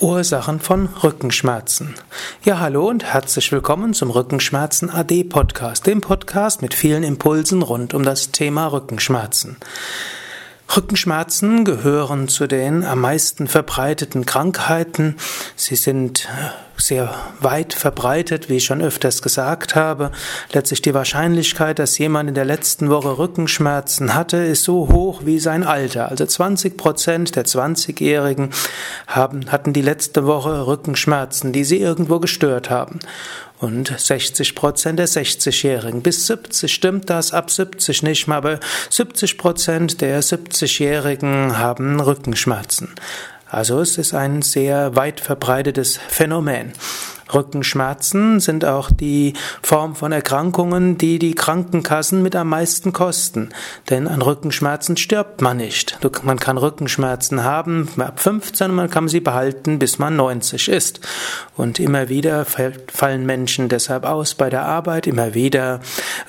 Ursachen von Rückenschmerzen. Ja, hallo und herzlich willkommen zum Rückenschmerzen AD Podcast, dem Podcast mit vielen Impulsen rund um das Thema Rückenschmerzen. Rückenschmerzen gehören zu den am meisten verbreiteten Krankheiten. Sie sind äh, sehr weit verbreitet, wie ich schon öfters gesagt habe. Letztlich die Wahrscheinlichkeit, dass jemand in der letzten Woche Rückenschmerzen hatte, ist so hoch wie sein Alter. Also 20 Prozent der 20-Jährigen haben, hatten die letzte Woche Rückenschmerzen, die sie irgendwo gestört haben. Und 60 Prozent der 60-Jährigen. Bis 70 stimmt das, ab 70 nicht mehr, aber 70 Prozent der 70-Jährigen haben Rückenschmerzen. Also es ist ein sehr weit verbreitetes Phänomen. Rückenschmerzen sind auch die Form von Erkrankungen, die die Krankenkassen mit am meisten kosten. Denn an Rückenschmerzen stirbt man nicht. Man kann Rückenschmerzen haben ab 15 und man kann sie behalten, bis man 90 ist. Und immer wieder fallen Menschen deshalb aus bei der Arbeit, immer wieder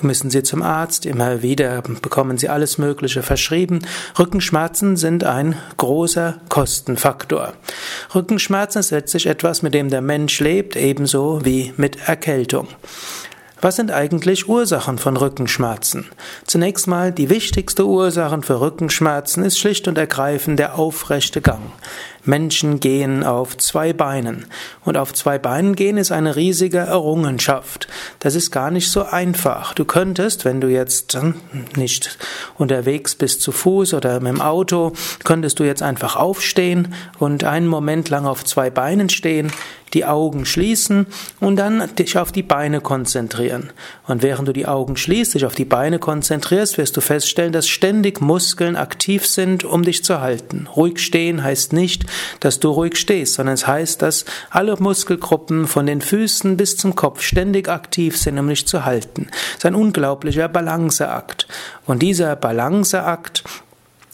müssen sie zum Arzt, immer wieder bekommen sie alles Mögliche verschrieben. Rückenschmerzen sind ein großer Kostenfaktor. Rückenschmerzen ist letztlich etwas, mit dem der Mensch lebt, ebenso wie mit Erkältung. Was sind eigentlich Ursachen von Rückenschmerzen? Zunächst mal die wichtigste Ursache für Rückenschmerzen ist schlicht und ergreifend der aufrechte Gang. Menschen gehen auf zwei Beinen. Und auf zwei Beinen gehen ist eine riesige Errungenschaft. Das ist gar nicht so einfach. Du könntest, wenn du jetzt nicht unterwegs bist zu Fuß oder mit dem Auto, könntest du jetzt einfach aufstehen und einen Moment lang auf zwei Beinen stehen, die Augen schließen und dann dich auf die Beine konzentrieren. Und während du die Augen schließt, dich auf die Beine konzentrierst, wirst du feststellen, dass ständig Muskeln aktiv sind, um dich zu halten. Ruhig stehen heißt nicht, dass du ruhig stehst, sondern es heißt, dass alle Muskelgruppen von den Füßen bis zum Kopf ständig aktiv sind, um dich zu halten. Es ist ein unglaublicher Balanceakt. Und dieser Balanceakt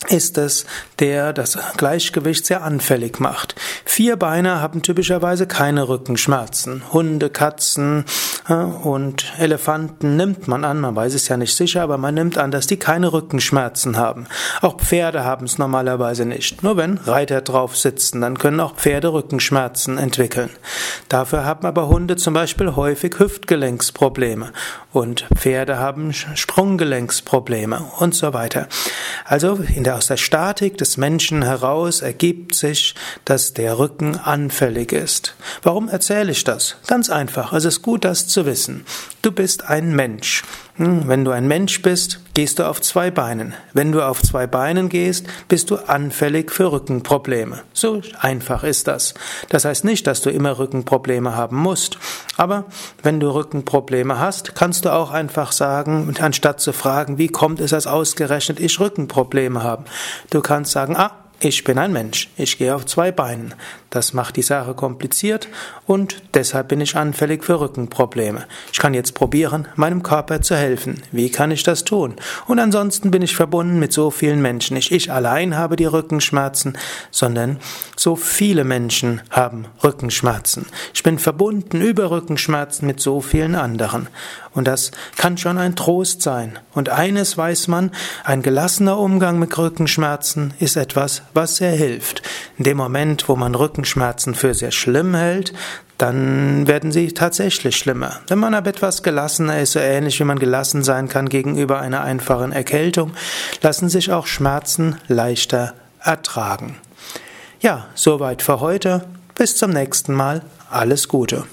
ist es, der das Gleichgewicht sehr anfällig macht. Vierbeiner haben typischerweise keine Rückenschmerzen. Hunde, Katzen äh, und Elefanten nimmt man an, man weiß es ja nicht sicher, aber man nimmt an, dass die keine Rückenschmerzen haben. Auch Pferde haben es normalerweise nicht. Nur wenn Reiter drauf sitzen, dann können auch Pferde Rückenschmerzen entwickeln. Dafür haben aber Hunde zum Beispiel häufig Hüftgelenksprobleme und Pferde haben Sprunggelenksprobleme und so weiter. Also in der aus der Statik des Menschen heraus ergibt sich, dass der Rücken anfällig ist. Warum erzähle ich das? Ganz einfach. Es ist gut, das zu wissen. Du bist ein Mensch. Hm, wenn du ein Mensch bist, gehst du auf zwei Beinen. Wenn du auf zwei Beinen gehst, bist du anfällig für Rückenprobleme. So einfach ist das. Das heißt nicht, dass du immer Rückenprobleme haben musst. Aber wenn du Rückenprobleme hast, kannst du auch einfach sagen, anstatt zu fragen, wie kommt es, dass ausgerechnet ich Rückenprobleme habe, du kannst sagen, ah, ich bin ein Mensch, ich gehe auf zwei Beinen. Das macht die Sache kompliziert und deshalb bin ich anfällig für Rückenprobleme. Ich kann jetzt probieren, meinem Körper zu helfen. Wie kann ich das tun? Und ansonsten bin ich verbunden mit so vielen Menschen. Nicht ich allein habe die Rückenschmerzen, sondern so viele Menschen haben Rückenschmerzen. Ich bin verbunden über Rückenschmerzen mit so vielen anderen. Und das kann schon ein Trost sein. Und eines weiß man, ein gelassener Umgang mit Rückenschmerzen ist etwas, was sehr hilft. In dem Moment, wo man Rückenschmerzen für sehr schlimm hält, dann werden sie tatsächlich schlimmer. Wenn man aber etwas gelassener ist, so ähnlich wie man gelassen sein kann gegenüber einer einfachen Erkältung, lassen sich auch Schmerzen leichter ertragen. Ja, soweit für heute. Bis zum nächsten Mal. Alles Gute.